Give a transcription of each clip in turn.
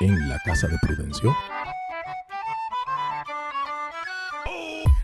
en la casa de Prudencio.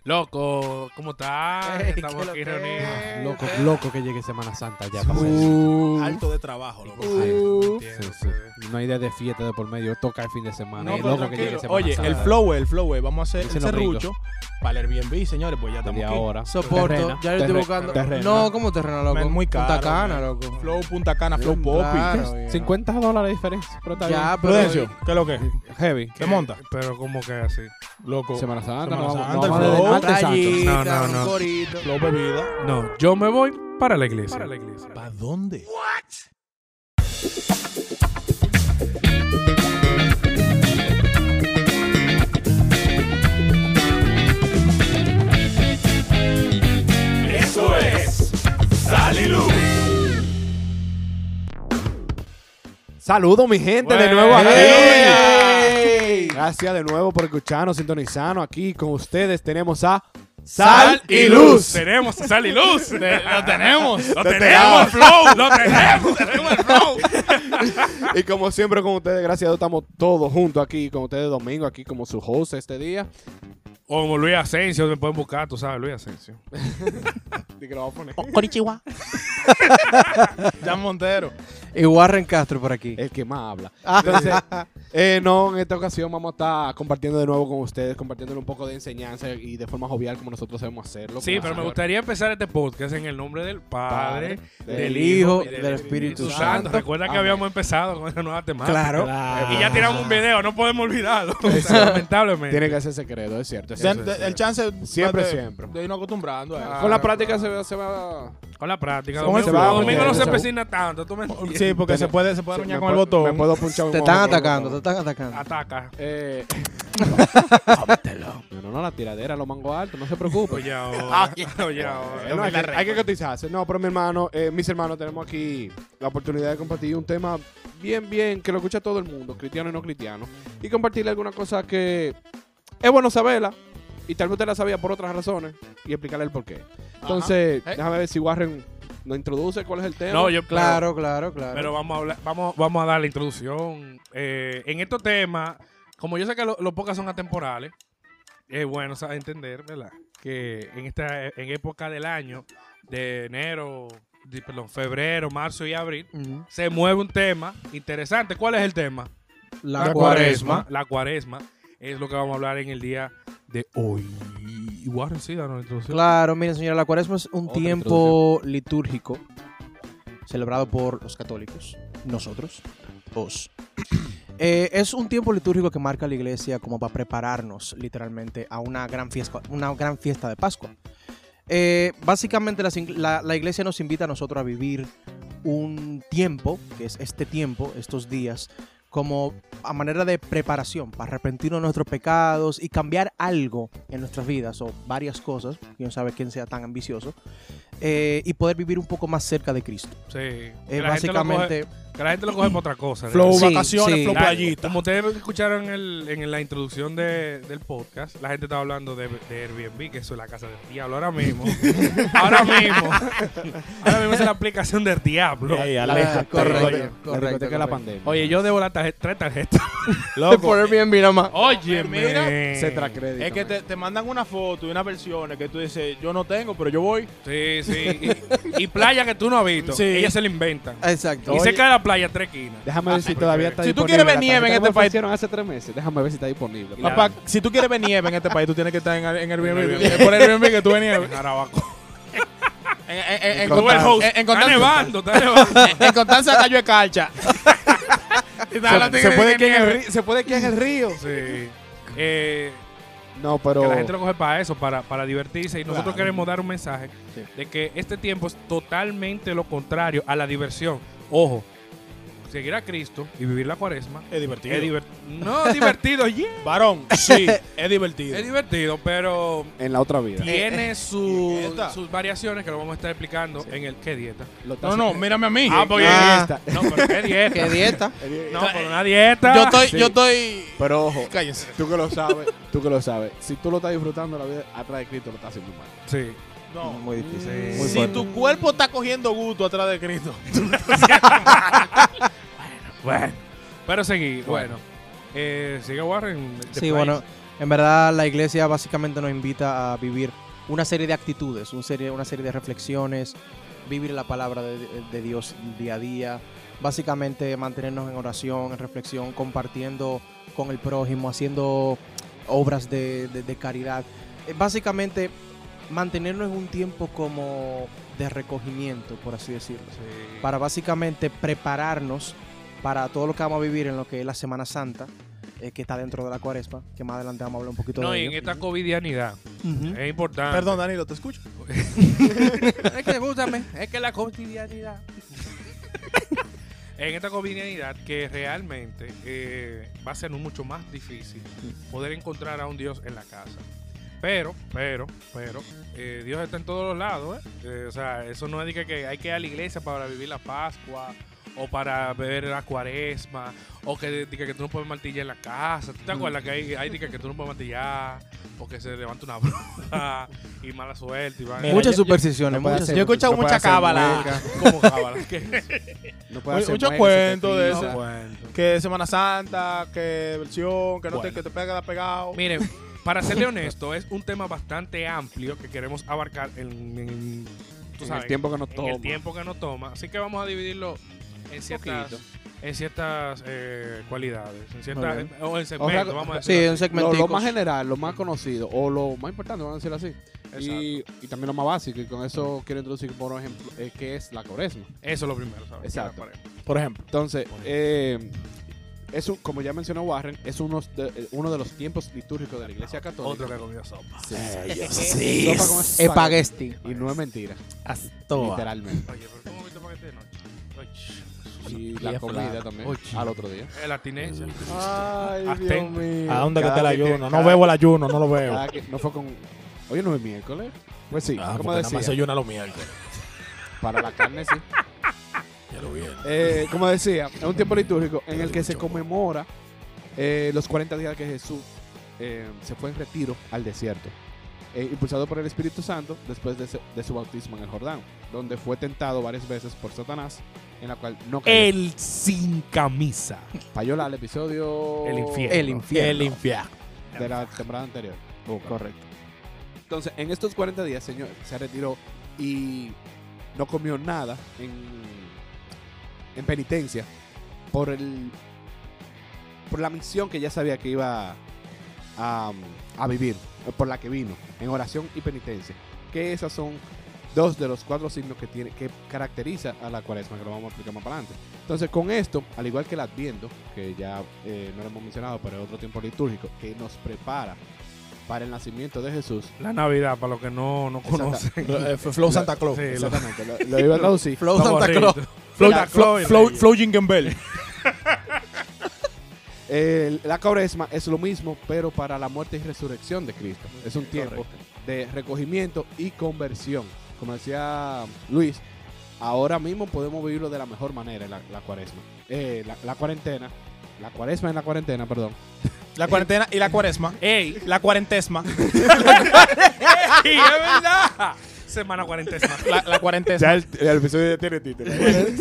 Loco, ¿cómo estás? Ey, Estamos ¿qué lo aquí que reunidos. es? Loco, loco que llegue Semana Santa ya. para Uh, Alto de trabajo, loco. Sí, sí. sí. No hay idea de fiesta de por medio. Toca el fin de semana. No, y pero loco que llegue tranquilo. Semana Oye, Santa. el flow, el flow, vamos a hacer el serrucho para el Airbnb, señores, pues ya estamos de aquí. ahora. Soporto. Ya yo estoy buscando. terrena. No, ¿cómo terreno, loco? Man, muy caro, Punta Cana, man. loco. Flow Punta Cana, Flow Poppy. Claro, ya. 50 dólares de diferencia. Pero está Ya, bien. Prudencio, ¿qué es lo que? es? Heavy. ¿Qué monta? Pero como que así. Loco. Semana Santa. Semana no Santa, no el flow. No, no. Flow bebida. No, yo me voy para la iglesia. Para la iglesia. ¿Para dónde? Eso es Saliluz. Saludos, mi gente, de nuevo aquí. Gracias de nuevo por escucharnos, sintonizarnos. Aquí con ustedes tenemos a Sal y luz. Tenemos sal y luz. lo tenemos. Lo tenemos, el flow. Lo tenemos. Tenemos el flow. Y como siempre con ustedes, gracias a Dios, estamos todos juntos aquí con ustedes domingo, aquí como su host este día. O como Luis Asensio, me pueden buscar, tú sabes, Luis Asensio. Y que lo vamos a poner. Jan Montero. Y Warren Castro por aquí. El que más habla. Entonces, eh, no, en esta ocasión vamos a estar compartiendo de nuevo con ustedes, compartiéndole un poco de enseñanza y de forma jovial como nosotros sabemos hacerlo. Sí, pero me gustaría empezar este podcast en el nombre del Padre, Padre, del del Hijo y del Espíritu Santo. Santo. Recuerda que Amén. habíamos empezado con esa nueva temática. Claro. Claro. Y ya tiramos un video, no podemos olvidarlo. Lamentablemente. Tiene que ser secreto, es cierto. es De- cierto. de- el chance Siempre, de, siempre. de irnos acostumbrando a eso. Con la práctica se, va- se va... Con la práctica. Con el Domingo, flow, domingo no se empecina tanto. Tú me entiendes. Sí, porque se puede, se puede se- con el botón. Me puedo punchar un Te están atacando, están atacando. Ataca. Eh, no, no, la tiradera, los mangos altos, no se preocupe. Oye, ahora. Oye, Eh, ahora. no, hay, que, hay que cotizarse. No, pero mi hermano, eh, mis hermanos, tenemos aquí la oportunidad de compartir un tema bien, bien, que lo escucha todo el mundo, cristiano y no cristiano, y compartirle alguna cosa que es bueno saberla, y tal vez usted la sabía por otras razones, y explicarle el porqué. Entonces, Ajá. Eh. déjame ver si Warren nos introduce cuál es el tema. No, yo Claro, claro, claro. Pero vamos a hablar, vamos, vamos a dar la introducción. Eh, en estos temas, como yo sé que lo- los podcasts son atemporales, es bueno entender, ¿verdad? Que en esta en época del año, de enero, de- perdón, febrero, marzo y abril, se mueve un tema interesante. ¿Cuál es el tema? La, cuaresma. La cuaresma es lo que vamos a hablar en el día de hoy. Warren, sí, danos la introducción. Claro, miren, señora, la cuaresma es un Otra tiempo litúrgico celebrado por los católicos, nosotros, os. Eh, es un tiempo litúrgico que marca la iglesia como para prepararnos literalmente a una gran fiesta, una gran fiesta de Pascua. Eh, básicamente la, la iglesia nos invita a nosotros a vivir un tiempo, que es este tiempo, estos días, como a manera de preparación para arrepentirnos de nuestros pecados y cambiar algo en nuestras vidas o varias cosas, quién sabe quién sea tan ambicioso, eh, y poder vivir un poco más cerca de Cristo. Sí. Eh, Que coge- básicamente, que la gente lo coge por otra cosa. Flow Sí, vacaciones, sí. flow La- playita. Como ustedes escucharon en, el- en la introducción de- del podcast, la gente estaba hablando de, de Airbnb, que eso es la casa del diablo. Ahora mismo, ahora mismo, ahora mismo es la aplicación del diablo. Ah, correcto, oye. La correcto, discoteca de la correcto. pandemia. Oye, yo debo la tarjeta, tres tarjetas. Loco, por Airbnb nada más. Oye, Mira, Se crédito. es que te, te mandan una foto y unas versiones que tú dices, yo no tengo, pero yo voy. Sí, sí. Y, y playa que tú no has visto, Sí. ella se la inventan. Exacto. Y Oye. cerca de la playa, tres esquinas. Déjame ver si todavía está Si tú disponible. quieres ver la nieve en tarjeta este que me país- ofrecieron hace tres meses. Déjame ver si está disponible. Y la- Papá, si tú quieres ver nieve en este país, tú tienes que estar en, en Airbnb. Airbnb. Es por Airbnb que tú ves nieve. Jarabaco. En, en, en, en, Tú Tú el host. en- en Está Constanza- nevando, está nevando. en Constanza cayó de calcha. Se, se puede que en el río, se puede que en el río. Sí. Eh, No, pero Que la gente lo coge para eso, para, para divertirse. Y nosotros Claro. queremos dar un mensaje Sí. de que este tiempo es totalmente lo contrario a la diversión. Ojo, seguir a Cristo y vivir la cuaresma Es divertido. es divertido. No divertido, yeah. Varón, sí, es divertido. Es divertido, pero en la otra vida. tiene su- dieta. sus variaciones que lo vamos a estar explicando en el ¿qué dieta? Lo No, no, haciendo- mírame a mí. Ah, porque Ah. no, pero ¿qué dieta? ¿Qué dieta? No, pero una dieta. yo estoy, Sí. yo estoy. Pero ojo, Cállense. tú que lo sabes, tú que lo sabes. Si tú lo estás disfrutando la vida atrás de Cristo, lo estás haciendo mal. Sí. No. Muy difícil. Sí. Muy si fuerte. tu cuerpo está cogiendo gusto atrás de Cristo. Bueno, pero seguir. Bueno, Eh, sigue Warren. Sí, Place. bueno, en verdad la iglesia básicamente nos invita a vivir una serie de actitudes, un serie, una serie de reflexiones, vivir la palabra de, de Dios día a día, básicamente mantenernos en oración, en reflexión, compartiendo con el prójimo, haciendo obras de, de- de caridad. Eh, Básicamente mantenernos en un tiempo como de recogimiento, por así decirlo Sí. para básicamente prepararnos para todo lo que vamos a vivir en lo que es la Semana Santa, eh, que está dentro de la cuaresma, que más adelante vamos a hablar un poquito No, de y en esta covidianidad es importante. Perdón, Danilo, ¿te escucho? es que escúchame, es que la cotidianidad. en esta covidianidad que realmente eh, va a ser mucho más difícil poder encontrar a un Dios en la casa. Pero, pero, pero, eh, Dios está en todos los lados, ¿eh? Eh, O sea, eso no es que hay que ir a la iglesia para vivir la Pascua o para beber la cuaresma o que, de que, tú no puedes martillar en la casa. ¿Tú te acuerdas que hay, hay de que, tú no puedes martillar o que se levanta una bruja y mala suerte? Y van- Mira, Muchas yo- supersticiones, no puede muchas hacer- Yo he escuchado no mucha cábala. ¿Cómo cábala? Muchos cuentos de te eso. Que Semana Santa, que versión, que no te, Bueno. que te pega pegado. Miren, para serle honesto, es un tema bastante amplio que queremos abarcar en, en- tú En sabes, el tiempo que nos en toma. el tiempo que nos toma. Así que vamos a dividirlo en ciertas, en ciertas eh, cualidades, en ciertas, bien. o en segmentos, vamos a Sí, decirlo un así. segmento. Lo, lo más general, lo más conocido o lo más importante, vamos a decirlo así. Y, y también lo más básico, y con eso quiero introducir, por ejemplo, eh, qué es la cuaresma. Eso es lo primero, ¿sabes? Exacto. Por ejemplo. Entonces, eh, es un- como ya mencionó Warren, es uno de, eh, uno de los tiempos litúrgicos de la Iglesia Católica. Otro que comió sopa. Sí. Sopa con Espagueti. Y no es mentira, literalmente. Oye, pero ¿cómo viste paquete de noche? Y Y la comida también, al otro día. Oye, la abstinencia. Ay, mío. ¿A dónde que está el ayuno? No veo el ayuno, no lo veo. no fue con... Hoy no es miércoles. Pues sí, Ah, como porque nada más se decía, ayuna los miércoles. para la carne sí. Ya lo vi. Eh, como decía, es un tiempo litúrgico en el que se conmemora eh, los 40 días que Jesús eh, se fue en retiro al desierto, eh, impulsado por el Espíritu Santo después de, se- de su bautismo en el Jordán, donde fue tentado varias veces por Satanás, en la cual no cayó. El sin camisa. Payola al episodio El infierno. El infierno. El infierno. de la temporada anterior. Correcto. Entonces, en estos 40 días, señor, se retiró y no comió nada en, en penitencia por el por la misión que ya sabía que iba a, a vivir, por la que vino, en oración y penitencia. Que esas son dos de los cuatro signos que tiene que caracteriza a la cuaresma, que lo vamos a explicar más para adelante. Entonces, con esto, al igual que el Adviento, que ya eh, no lo hemos mencionado, pero es otro tiempo litúrgico, que nos prepara para el nacimiento de Jesús. La Navidad, para los que no, no Exacto. conocen. Eh, Flow Santa Claus. Sí, Exactamente, lo, lo iba a traducir. Flow Santa Claus. Flow, Jingle. Eh, la cuaresma es lo mismo, pero para la muerte y resurrección de Cristo. Es un tiempo de recogimiento y conversión. Como decía Luis, ahora mismo podemos vivirlo de la mejor manera, la, la cuaresma. Eh, la, la cuarentena. La cuaresma en la cuarentena, perdón. La cuarentena y la cuaresma. ¡Ey! La cuarentesma. ¡Ey, es verdad! Semana cuarentesma. La, la cuarentesma. Ya el, el episodio ya tiene título.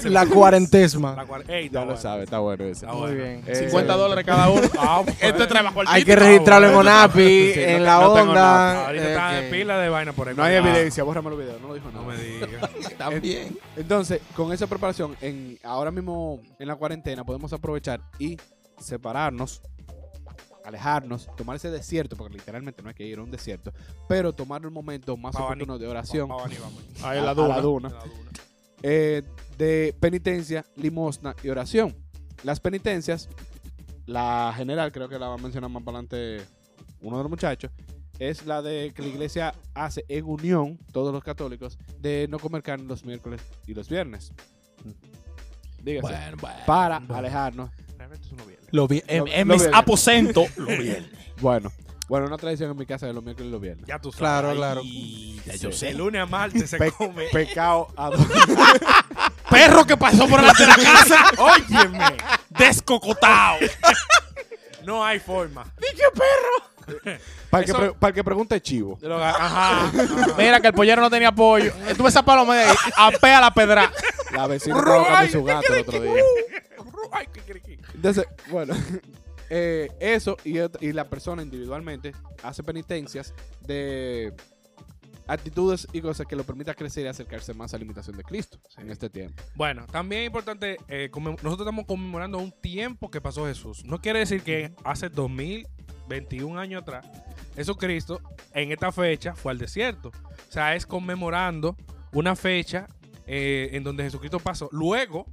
La cuarentesma. La cuar- ¡Ey, ya está lo sabe, está bueno ese. Está Muy bueno. bien. Eh, 50 dólares cada uno. Ah, pues. Esto es trabajo Hay que registrarlo en ONAPI, Sí, en no- la no onda. Ahorita eh, está pila de vaina por ahí. No hay evidencia, bórrame los videos, no lo dijo No nada. me digas. También. Entonces, con esa preparación, en, ahora mismo en la cuarentena podemos aprovechar y separarnos, alejarnos, tomar ese desierto, porque literalmente no hay que ir a un desierto, pero tomar un momento más Pa' oportuno de oración, Vamos, vamos, vamos. Ahí a- la a duna. la duna, La duna. eh, de penitencia, limosna y oración. Las penitencias, la general, creo que la va a mencionar más para adelante uno de los muchachos, es la de que la iglesia hace en unión, todos los católicos, de no comer carne los miércoles y los viernes. Dígase. Bueno, bueno. para Bueno. alejarnos. Lo vi en, Lo- en lo mis aposentos. Lo. Bueno, bueno, una tradición en mi casa de los miércoles y los viernes. Ya tú sabes. Claro, claro. Y ya yo sé. lunes a martes se Pe- come. Pecado a Perro que pasó por delante de la casa. Óyeme. Descocotado. No hay forma. para, el que Eso- pre- para el que pregunte chivo. De lo- Ajá. ajá. Mira que el pollero no tenía pollo. Tú ves esa paloma de ahí. Apea la pedra. La vecina estaba buscando su gato el otro día. Ay. Entonces, bueno, eh, eso y, la persona individualmente hace penitencias de actitudes y cosas que lo permita crecer y acercarse más a la imitación de Cristo en este tiempo. Bueno, también es importante, eh, nosotros estamos conmemorando un tiempo que pasó Jesús. No quiere decir que hace 2021 años atrás, Jesucristo en esta fecha fue al desierto. O sea, es conmemorando una fecha eh, en donde Jesucristo pasó luego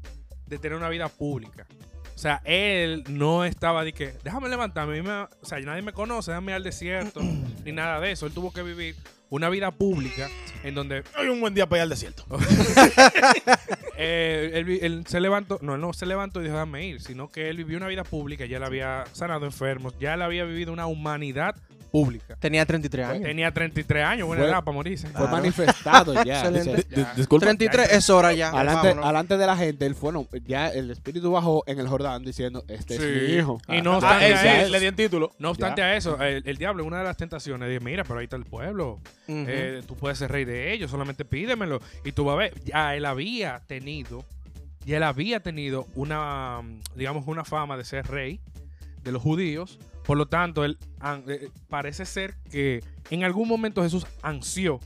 de tener una vida pública. O sea, él no estaba de que, déjame levantarme, me- o sea, nadie me conoce, déjame ir al desierto, ni nada de eso. Él tuvo que vivir una vida pública en donde Hoy un buen día para ir al desierto. eh, él, se levantó, no, él no se levantó y dijo, déjame ir, sino que él vivió una vida pública, ya él había sanado enfermos, ya él había vivido una humanidad pública. Tenía 33 años. Tenía 33 años, buena Fue- edad para morirse. Fue manifestado ya. Excelente. Dice, Di- Disculpa. 33 es hora ya. Alante, Vámonos. alante de la gente, él fue, no, ya el espíritu bajó en el Jordán diciendo, este es mi hijo. Y no Ah, obstante, él, a le di el título. no obstante a eso, el, el diablo en una de las tentaciones dice, mira, pero ahí está el pueblo, Ujú. eh, tú puedes ser rey de ellos, solamente pídemelo. Y tú vas a ver, ya él había tenido, ya él había tenido una, mm, digamos, una fama de ser rey de los judíos. Por lo tanto, él an- eh, parece ser que en algún momento Jesús ansió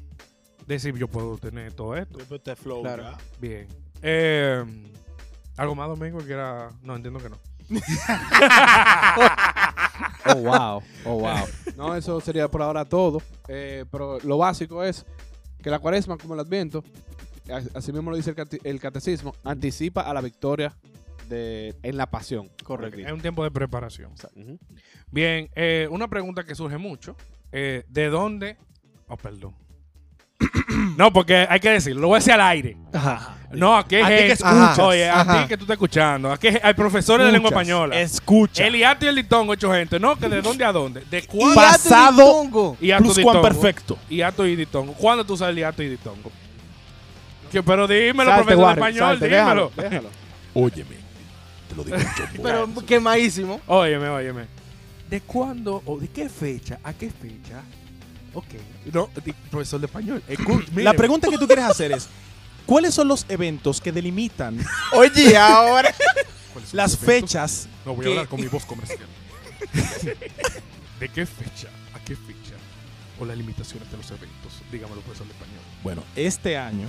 decir, yo puedo tener todo esto. Este flow. Claro. Bien. Eh, ¿Algo más, Domingo? Que era... No, entiendo que no. Oh, wow. Oh, wow. No, eso sería por ahora todo. Eh, pero lo básico es que la cuaresma, como el adviento, as- así mismo lo dice el, cate- el catecismo, anticipa a la victoria de, en la pasión. Correcto. Es un tiempo de preparación. Bien, eh, una pregunta que surge mucho. eh, ¿De dónde? Oh, perdón. no, porque hay que decirlo, lo voy a decir al aire. Ajá. No, aquí hay A ti que escuchas. Oye, a ti que tú estás escuchando. Aquí hay profesores de lengua española. Escucha. El hiato y el ditongo, hecho gente. No, que de dónde a dónde. ¿De Y cuándo? Pasado Plus y cuan ditongo. perfecto. Hiato y ditongo. ¿Cuándo tú sabes el hiato y ditongo? Que, pero dímelo, Salte, profesor de español, salte, dímelo. déjalo, déjalo. Óyeme, te lo digo yo. Pero quemadísimo. Óyeme, óyeme. ¿De cuándo o de qué fecha a qué fecha? Ok. No, di- profesor de español. Escu- La míreme. pregunta que tú quieres hacer es: ¿cuáles son los eventos que delimitan Oye, ahora. ¿Cuáles son las los eventos? fechas? No voy que- a hablar con mi voz comercial. ¿De qué fecha a qué fecha? O las limitaciones de los eventos. Dígamelo, profesor de español. Bueno, este año,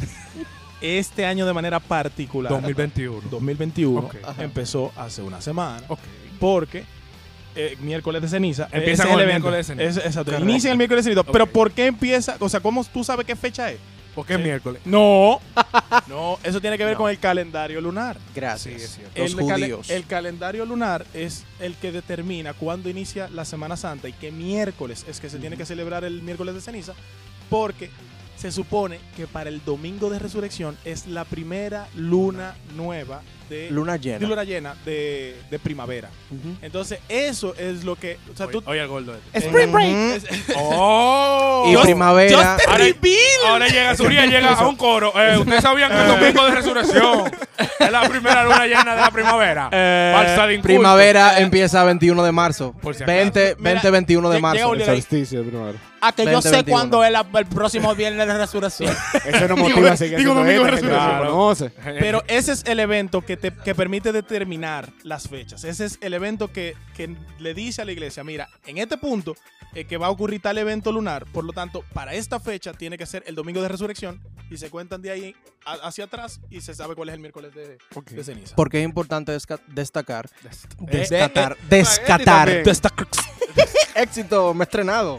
este año de manera particular, 2021. 2021, Ok. empezó hace una semana. Porque eh, miércoles de ceniza Empieza con el evento. miércoles de ceniza. Es- exacto, inicia el miércoles de ceniza. Pero. ¿por qué empieza? O sea, ¿cómo tú sabes qué fecha es? ¿Por qué Sí. miércoles? No, no, eso tiene que ver No. con el calendario lunar. Gracias. Sí, es cierto. Los el, judíos. el calendario lunar es el que determina cuándo inicia la Semana Santa y qué miércoles es que se tiene que celebrar el miércoles de ceniza, porque se supone que para el domingo de resurrección es la primera luna nueva de Luna de llena. luna llena de, de primavera. Ujú. Entonces, eso es lo que. O sea, Oye, tú. oye, el gordo este. Spring break. Ujú. Es- ¡Oh! Y primavera. Ahora, ahora llega Zuria, llega a un coro. Eh, Ustedes sabían que el domingo de resurrección es la primera luna llena de la primavera. Eh, de. Primavera empieza 21 de marzo. Por si acaso. 20, Mira, 20, 21 de llega marzo. El solsticio de primavera. A que yo 20, sé 21. cuándo es la- el próximo viernes de resurrección. Eso no motiva a seguir digo haciendo domingo que resurrección. conoce. Pero ese es el evento que, te, que permite determinar las fechas. Ese es el evento que, que le dice a la iglesia, mira, en este punto eh, que va a ocurrir tal evento lunar, por lo tanto, para esta fecha tiene que ser el domingo de resurrección y se cuentan de ahí a- hacia atrás y se sabe cuál es el miércoles de, de ceniza. Porque es importante desca- destacar. Eh, Descatar. eh, descatar. también. Éxito, me he estrenado.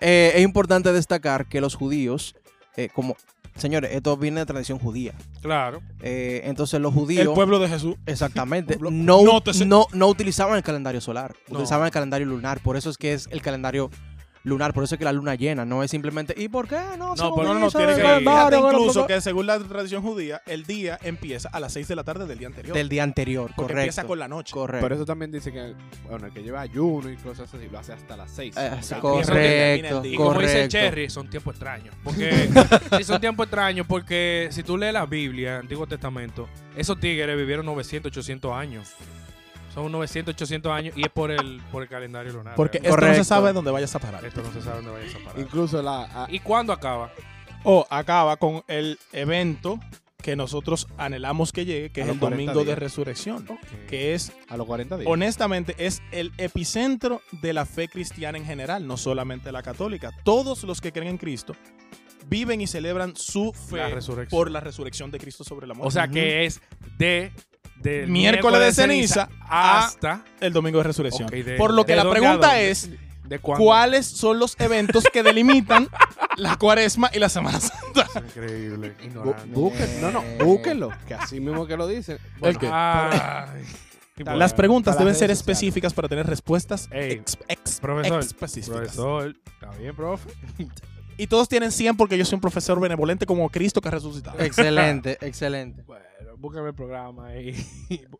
Eh, es importante destacar que los judíos, eh, como. Señores, esto viene de tradición judía. Claro. Eh, entonces los judíos. el pueblo de Jesús. Exactamente. No, no te sé- no, no utilizaban el calendario solar, utilizaban el calendario lunar. Por eso es que es el calendario lunar, por eso es que la luna llena, no es simplemente ¿y por qué no? se No, pero no, no, tiene que fíjate Bueno, incluso pues, que según la tradición judía, el día empieza a las 6 de la tarde del día anterior. del día anterior, porque correcto. empieza con la noche. Correcto. Por eso también dice que, bueno, el que lleva ayuno y cosas así, lo hace hasta las 6. Eh, sea, correcto, correcto, Y como dice el. Cherry, son tiempos extraños. Porque sí son tiempos extraños porque si tú lees la Biblia, Antiguo Testamento, esos tigres vivieron 900, 800 años. Son 900, 800 años y es por el, por el calendario lunar. Porque ¿eh? esto no se sabe dónde vayas a parar. Esto no se sabe dónde vayas a parar. Incluso la... a- ¿Y cuándo acaba? O acaba con el evento que nosotros anhelamos que llegue, que A es los el 40 domingo de días. resurrección, que es A los 40 días. honestamente es el epicentro de la fe cristiana en general, no solamente la católica. Todos los que creen en Cristo viven y celebran su fe resurrección. por la resurrección de Cristo sobre la muerte. O sea que es de, del Miércoles de ceniza hasta el domingo de resurrección. De- por lo que ¿de la pregunta es de cuáles son los eventos que delimitan la cuaresma y la Semana Santa. Es increíble, busquen- no, no, búsquenlo. Que así mismo que lo dicen. ¿El. Las preguntas deben ser específicas para tener respuestas Ey, ex- ex- profesor, específicas. Profesor, ¿está bien, profe? Y todos tienen 100 porque yo soy un profesor benevolente como Cristo que ha resucitado. Excelente, excelente. Bueno, búscame el programa y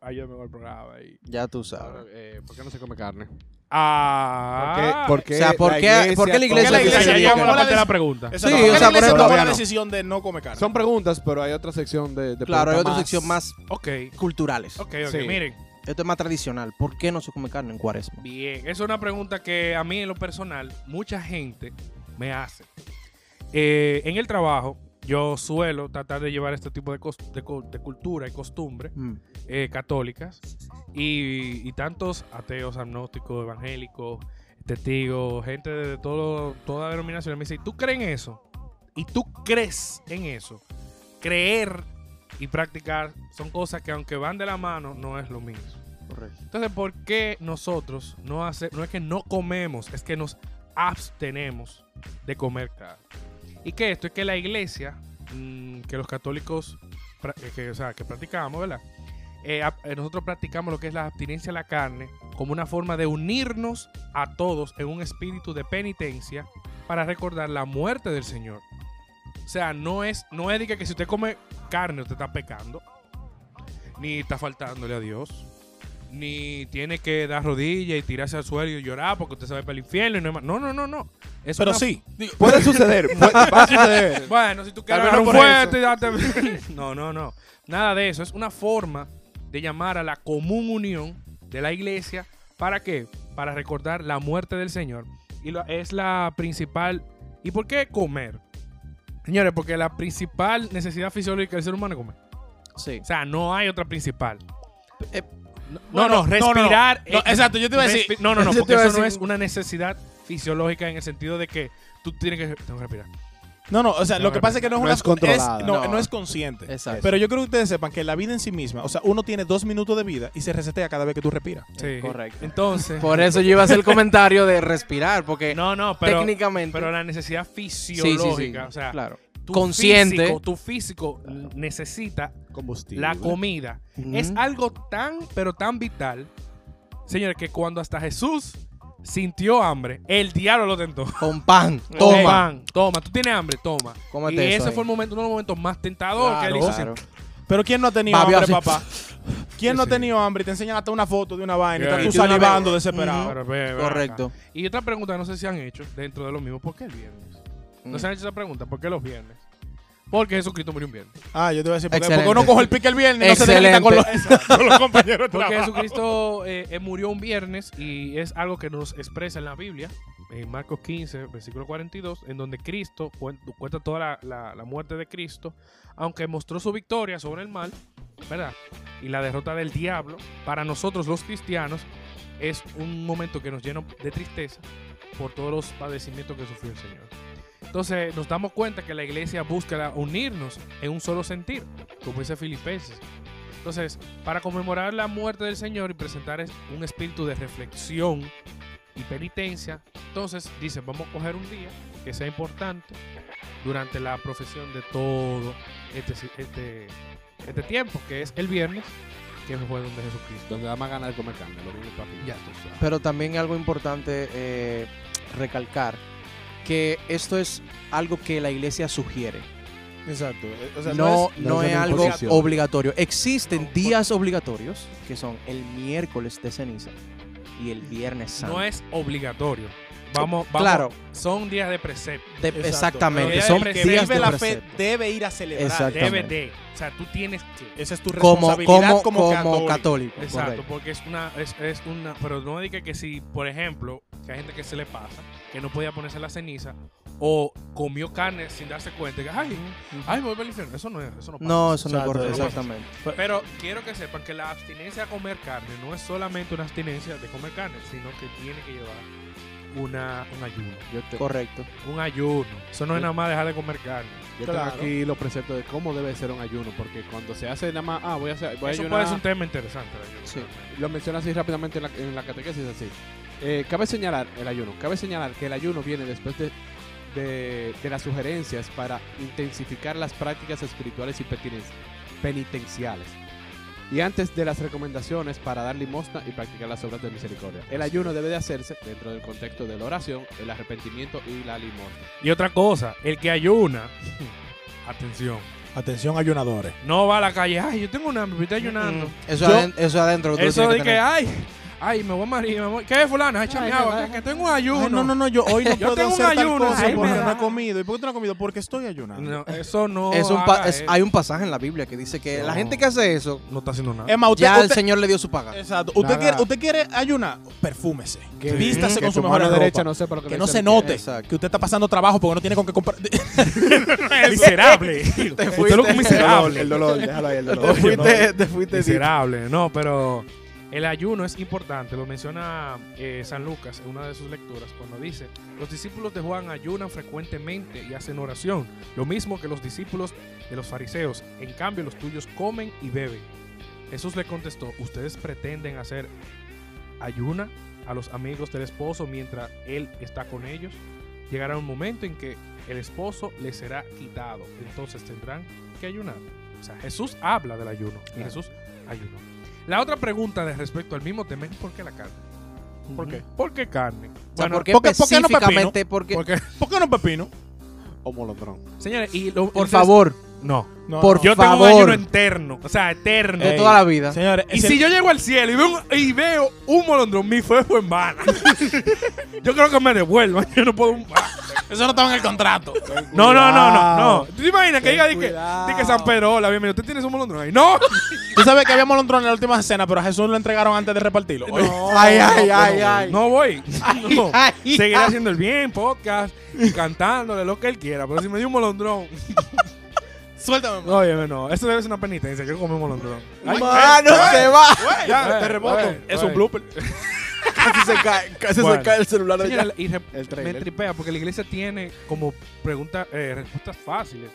ayúdame con el programa. Y... Ya tú sabes. eh, ¿Por qué no se come carne? Ah, ¿Por qué, o sea, ¿por qué- por qué la iglesia la Ya iglesia la la parte de la dec- pregunta. Exacto. Sí, ¿Por qué o sea, la por iglesia ejemplo- la decisión de no comer carne. Son preguntas, pero hay otra sección de, de Claro, hay otra sección más Ok, culturales. ok, ok. Sí. Miren, Esto es más tradicional. ¿Por qué no se come carne en cuaresma? bien. Esa es una pregunta que a mí en lo personal, mucha gente me hace. Eh, en el trabajo, yo suelo tratar de llevar este tipo de, cultura y costumbre Mm. eh, católicas y, y tantos ateos, agnósticos, evangélicos, testigos, gente de todo, toda denominación me dice, ¿tú crees en eso? ¿Y tú crees en eso? Creer y practicar son cosas que aunque van de la mano, no es lo mismo. Correcto. Entonces, ¿por qué nosotros no hace, no es que no comemos, es que nos abstenemos de comer carne? Y que esto es que la iglesia, mm, que los católicos, eh, que, o sea, que practicamos, ¿verdad? Eh, eh, nosotros practicamos lo que es la abstinencia a la carne como una forma de unirnos a todos en un espíritu de penitencia para recordar la muerte del Señor. O sea, no es, no es de que si usted come carne usted está pecando, ni está faltándole a Dios, ni tiene que dar rodillas y tirarse al suelo y llorar porque usted se va para el infierno. Y no, hay más. no, no, no, no. Es Pero una- sí. digo, Puede suceder, puede- va a suceder. Bueno, si tú quieres no un por fuerte y darte... No, no, no. Nada de eso. Es una forma de llamar a la común unión de la iglesia. ¿Para qué? Para recordar la muerte del Señor. Y lo- es la principal... ¿Y por qué comer? Señores, porque la principal necesidad fisiológica del ser humano es comer. Sí. O sea, no hay otra principal. Eh, no, no, no, no, no. respirar. No, exacto, yo te iba a decir- No, no, no, porque eso no es una necesidad fisiológica en el sentido de que tú tienes que, tengo que respirar. No, no, o sea, No, lo que pasa es que no es no una es controlada. no, No. no es consciente. Exacto. Pero yo creo que ustedes sepan que la vida en sí misma, o sea, uno tiene dos minutos de vida y se resetea cada vez que tú respiras. Sí. correcto. Entonces, Por eso yo iba a hacer el comentario de respirar, porque no, no, pero, técnicamente. pero la necesidad sí, sí, fisiológica, sí, o sea, claro. Tu consciente. físico, tu físico necesita Combustible. la comida. Es algo tan, pero tan vital, señores, que cuando hasta Jesús sintió hambre, el diablo lo tentó. Con pan. Toma, Toma. pan, toma, tú tienes hambre, toma. Cómete y eso ese ahí. fue el momento, uno de los momentos más tentadores que él hizo. Claro. Pero ¿quién no ha tenido hambre, así. papá? ¿Quién no ha Sí. tenido hambre y te enseñan hasta una foto de una vaina y estás tú salivando desesperado? Correcto. Y otra pregunta, no sé si han hecho dentro de lo mismo, ¿por qué el viernes? ¿No se han hecho esa pregunta? ¿Por qué los viernes? Porque Jesucristo murió un viernes. Ah, yo te voy a decir, porque, Excelente. porque uno coge el pique el viernes y no se delimita con los, con los compañeros de Porque trabajo. Jesucristo eh, eh, murió un viernes y es algo que nos expresa en la Biblia, en Marcos 15, versículo 42, en donde Cristo cuen- cuenta toda la, la- la muerte de Cristo, aunque mostró su victoria sobre el mal, ¿verdad? Y la derrota del diablo, para nosotros los cristianos es un momento que nos llena de tristeza por todos los padecimientos que sufrió el Señor. Entonces nos damos cuenta que la iglesia busca unirnos en un solo sentir, como dice Filipenses. Entonces, para conmemorar la muerte del Señor y presentar es- un espíritu de reflexión y penitencia, entonces dicen, vamos a coger un día que sea importante durante la profesión de todo este, este, este tiempo, que es el viernes, que fue donde Jesucristo. Donde da más ganas de comer carne. Lo mismo papi. Ya tú sabes. Pero también algo importante eh, recalcar que esto es algo que la iglesia sugiere. Exacto. eh, O sea, no, es- no es algo imposición. obligatorio. Existen No, días obligatorios que son el miércoles de ceniza y el viernes santo. No es obligatorio. Vamos, vamos. Claro, Son días de precepto. de- Exacto. exactamente. Pero Son el el que días vive de la fe precepto. debe ir a celebrar. Exacto. Debe Exactamente. de. O sea, tú tienes que. Esa es tu responsabilidad como, como, como católico. católico. Exacto, correcto. porque es una, es, es una, pero no diga que si, por ejemplo, que hay gente que se le pasa, que no podía ponerse la ceniza, o comió carne sin darse cuenta. Que, ay, ay, me voy para el infierno. Eso no es, eso no pasa. No, eso no es correcto, exactamente. Pero quiero que sepan que la abstinencia a comer carne no es solamente una abstinencia de comer carne, sino que tiene que llevar una, un ayuno. Yo, te- Correcto. Un ayuno. Eso no es nada más dejar de comer carne. yo tengo Claro. aquí los preceptos de cómo debe ser un ayuno, porque cuando se hace nada más, ah, voy a hacer, voy a Eso ayunar, puede ser un tema interesante. el ayuno, Sí. lo menciona así rápidamente en la, en la catequesis, así. Eh, cabe señalar el ayuno, cabe señalar que el ayuno viene después de, de, de las sugerencias para intensificar las prácticas espirituales y penitenciales. Y antes de las recomendaciones para dar limosna y practicar las obras de misericordia. El ayuno debe de hacerse dentro del contexto de la oración, el arrepentimiento y la limosna. Y otra cosa, el que ayuna, atención, Atención, ayunadores. no va a la calle, ay, yo tengo una hambre, estoy ayunando. Eso, Yo- adentro. Eso de que, ay, ay, me voy a morir, me voy. ¿Qué es fulano? Échame Ay, agua, que, que tengo un ayuno. Ay, no, no, no, yo hoy no Yo puedo tengo un hacer tal ayuno, cosa ay, porque me no he comido. ¿Y por qué tú no has comido? Porque estoy ayunando. No, eso no. Es un haga es- eso. hay un pasaje en la Biblia que dice que la gente que hace eso, No está haciendo nada. Es más, usted, ya el Señor le dio su paga. Exacto. Usted quiere, usted quiere ayunar, perfúmese. Que- Vístase que con su mejor ropa. derecha no sepa lo que que no se note. Exacto. que usted está pasando trabajo porque no tiene con qué comprar. miserable. Usted un miserable. El dolor, déjalo ahí, el Te dolor. fuiste, te fuiste miserable. No, pero el ayuno es importante. Lo menciona eh, San Lucas en una de sus lecturas cuando dice: Los discípulos de Juan ayunan frecuentemente y hacen oración, lo mismo que los discípulos de los fariseos. En cambio, los tuyos comen y beben. Jesús le contestó: ¿Ustedes pretenden hacer ayuna a los amigos del esposo mientras él está con ellos? Llegará un momento en que el esposo les será quitado. Entonces tendrán que ayunar. O sea, Jesús habla del ayuno. Y. Jesús ayunó. La otra pregunta de respecto al mismo tema es ¿por qué la carne? ¿Por qué? ¿Por qué carne? O sea, Bueno, ¿por qué ¿por qué- por qué no pepino? específicamente? Porque, porque, ¿Por qué no pepino? O molondrón. señores, y lo- por ustedes- favor, No. No, Por. Yo tengo un ayuno eterno. O sea, eterno. de Ey. toda la vida. Señores, Y si el- yo llego al cielo y veo un, y veo un molondrón, mi fe fue en vano. yo creo que me devuelvan. Yo no puedo. eso no estaba en el contrato. No, no, no, no, no. ¿Tú te imaginas que diga di que, cuidado. di que San Pedro, hola, bienvenido? ¿Usted tiene un molondrón ahí? ¡No! Tú sabes que había molondrón en la última escena, pero a Jesús lo entregaron antes de repartirlo. Ay, ay, ay, ay. No voy. No. ay, Seguiré ay. haciendo el bien, podcast, cantándole lo que él quiera. Pero si me dio un molondrón. Suéltame. man. Oye, no. Eso debe ser una penitencia. Quiero comer molondrón. Ay, Mano, se va. Ya, eh, terremoto. es un blooper. Casi se cae, casi Bueno. se cae el celular de Señora, y El me tripea porque la iglesia tiene como preguntas, eh, respuestas fáciles.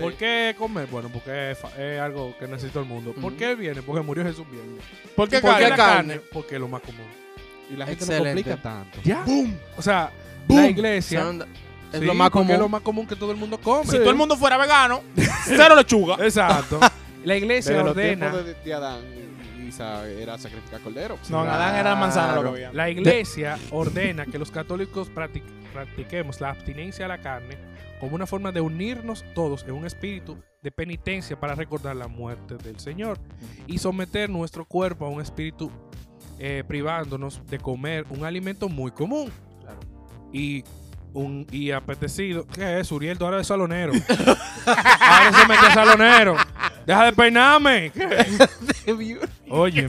¿Por qué comer? Bueno, porque es, algo que necesita el mundo. ¿Por qué viene? Porque murió Jesús bien. ¿Por qué ¿Por carne? Porque es lo más común. Y la gente Excelente. no complica tanto. Ya. O sea, la iglesia. Es sí, lo más común. Es lo más común que todo el mundo come. Si todo el mundo fuera vegano, cero lechuga. Exacto. La iglesia Desde los ordena. tiempos de, de Adán era sacrificar cordero. No, Adán era manzana lo que había. La iglesia ordena que los católicos practic- practiquemos la abstinencia a la carne como una forma de unirnos todos en un espíritu de penitencia para recordar la muerte del Señor y someter nuestro cuerpo a un espíritu eh, privándonos de comer un alimento muy común y un y apetecido. ¿Qué es? Uriel, tú ahora eres salonero. ahora se mete salonero. Deja de peinarme. ¿Qué? Oye, Oye,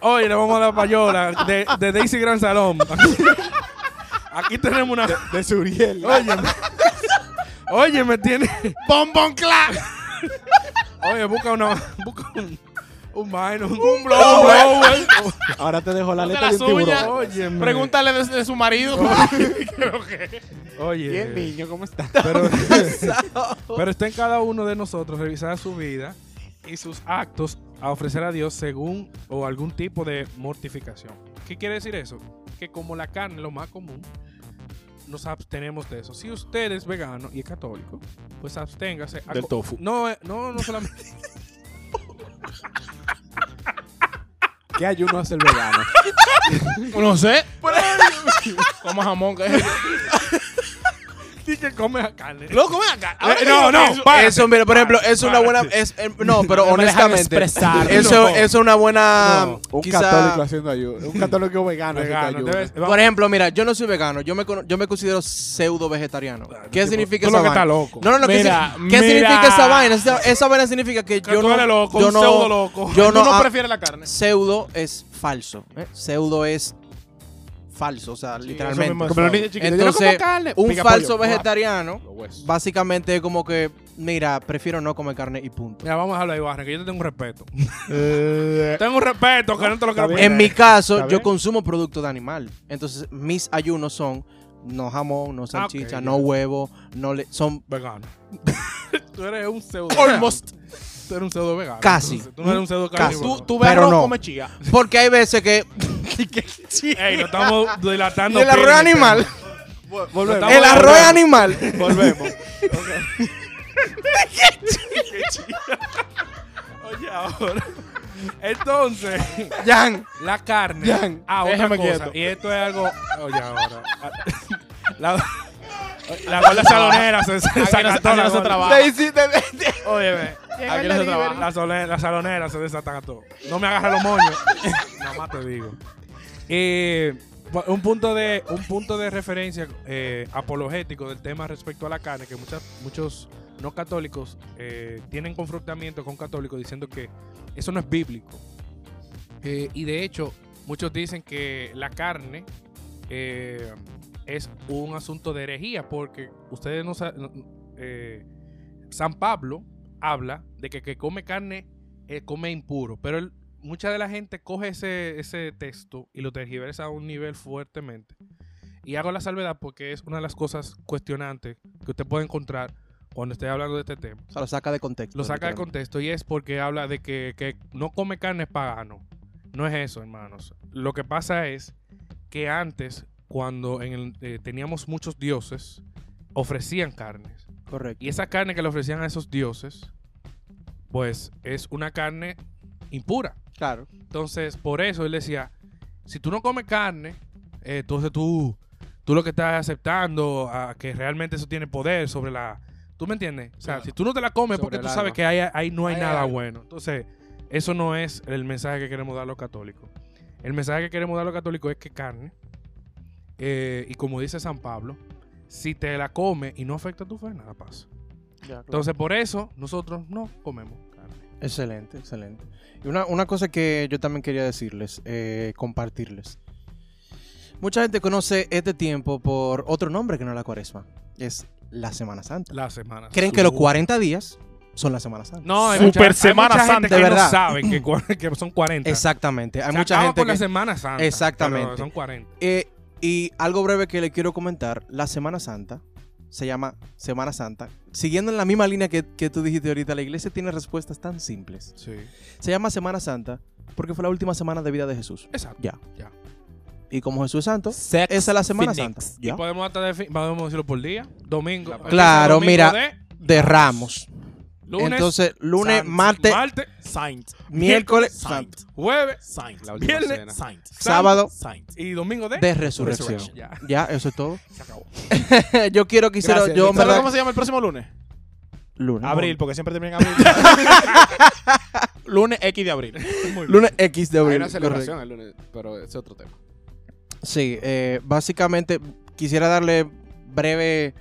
Oye, le vamos a dar payola de, de Daisy Gran Salón. Aquí tenemos una. De Suriel. Oye, oye, me tiene. Bombón clap. Oye, busca una. Busca un. Un vaino, un, un blower. Ahora te dejo la letra de un tiburón. uñas. Oye, Pregúntale de, de su marido. Oye. Bien, niño, ¿cómo estás? Pero, pero está en cada uno de nosotros revisar su vida y sus actos a ofrecer a Dios según o algún tipo de mortificación. ¿Qué quiere decir eso? Que como la carne es lo más común, nos abstenemos de eso. Si usted es vegano y es católico, pues absténgase. Del tofu. No, eh, no, no solamente. ¿Qué ayuno hace el vegano? No sé. Como jamón. que es. Di que come la carne. Loco, ven acá. Ahora Eh, no, no, eso- párate. Eso, mira, por ejemplo, es una buena. Es, eh, no, pero No me dejan honestamente. expresar, Eso no. eso es una buena. No, Un quizá- católico haciendo ayuno. Un católico vegano, Vegano, haciendo ayuno. debes- Por ejemplo, mira, yo no soy vegano, yo me, cono- yo me considero pseudo vegetariano. ¿Qué tipo, significa tú esa lo que vaina? estás loco. No, no, no, ¿qué, Mira, si- ¿qué mira. significa esa vaina? Esa, esa vaina significa que Que yo tú no, eres loco, yo un no, pseudo loco. yo Tú no, no ah, prefieres la carne. pseudo es falso, ¿eh? pseudo es falso, o sea, Sí, literalmente. Como los niños chiquitos, Entonces, como carne. Un Pica falso pollo. vegetariano, básicamente es como que, mira, prefiero no comer carne y punto. Mira, vamos a hablar ahí, Barra, que yo te tengo un respeto. tengo un respeto que no te lo quiero. En mi caso, ¿Está yo consumo producto de animal. Entonces, mis ayunos son no jamón, no salchicha, Ah, no huevo, no le son Vegano. tú eres un pseudo Almost. Tú eres un pseudo vegano. Casi. entonces. Tú no eres un pseudo Casi. Tú, tú ves Pero no. come chía. porque hay veces que Ey, nos estamos dilatando. Y el en el animal. Volvemos. El volviendo. animal. Volvemos. Oye, ahora. Entonces, Jan, la carne. Jan, ah, otra déjame cosa. quieto. Y esto es algo. Oye, ahora. La, la gorda salonera se, se desacató. aquí la no se trabaja. Óyeme. Aquí no se trabaja. La, sole- la salonera se desatan a todo. No me agarra los moños. Nada más te digo. Eh, pu- un punto de un punto de referencia eh, apologético del tema respecto a la carne que muchas, muchos no católicos eh, tienen confrontamiento con católicos diciendo que eso no es bíblico Eh, y de hecho muchos dicen que la carne eh, es un asunto de herejía porque ustedes no saben eh, San Pablo habla de que que come carne eh, come impuro, pero él- mucha de la gente coge ese, ese texto y lo tergiversa a un nivel fuertemente. Y hago la salvedad porque es una de las cosas cuestionantes que usted puede encontrar cuando esté hablando de este tema. O sea, lo saca de contexto. Lo saca de contexto y es porque habla de que, que no come carne es pagano. No es eso, hermanos. Lo que pasa es que antes, cuando en el- eh, teníamos muchos dioses, ofrecían carnes. Correcto. Y esa carne que le ofrecían a esos dioses, pues es una carne impura. Claro. Entonces, por eso él decía, si tú no comes carne, eh, entonces tú, tú lo que estás aceptando a que realmente eso tiene poder sobre la... ¿Tú me entiendes? O sea, Claro. si tú no te la comes Sobre porque tú sabes que ahí, ahí no hay Hay nada algo. bueno. Entonces, eso no es el mensaje que queremos dar a los católicos. El mensaje que queremos dar a los católicos es que carne, eh, y como dice San Pablo, si te la comes y no afecta a tu fe, nada pasa. Entonces, por eso nosotros no comemos carne. Excelente, excelente. Y una, una cosa que yo también quería decirles, eh, compartirles. Mucha gente conoce este tiempo por otro nombre que no es la cuaresma. Es la Semana Santa. La semana. Creen que los 40 días son la Semana Santa. No, hay Super mucha, hay Semana mucha Santa, gente de que verdad. no saben que, son 40. Exactamente. Hay Se mucha gente con la que... Semana Santa. Exactamente. pero son 40. Eh, y algo breve que le quiero comentar. La Semana Santa se llama Semana Santa. Siguiendo en la misma línea que, que tú dijiste ahorita, la iglesia tiene respuestas tan simples. Sí. Se llama Semana Santa porque fue la última semana de vida de Jesús. Exacto. Ya. Ya. Y como Jesús es santo, Sex esa es la Semana Phoenix. Santa. Y Ya. podemos, hasta podemos decirlo por día. Domingo. Claro, domingo mira, de De Ramos. Lunes, Entonces, lunes, martes, martes, Saint. miércoles, Saint. jueves Saint. La última Viernes. Saint. Sábado Saint. y domingo de, de resurrección. Ya. Ya, eso es todo. Se acabó. yo quiero que hiciera, yo en ¿Sabes verdad, cómo se llama el próximo lunes? lunes. Abril, porque siempre termina en abril. lunes X de abril. Lunes X de Hay abril. una celebración correcto. el lunes, pero ese es otro tema. Sí, eh, básicamente quisiera darle breve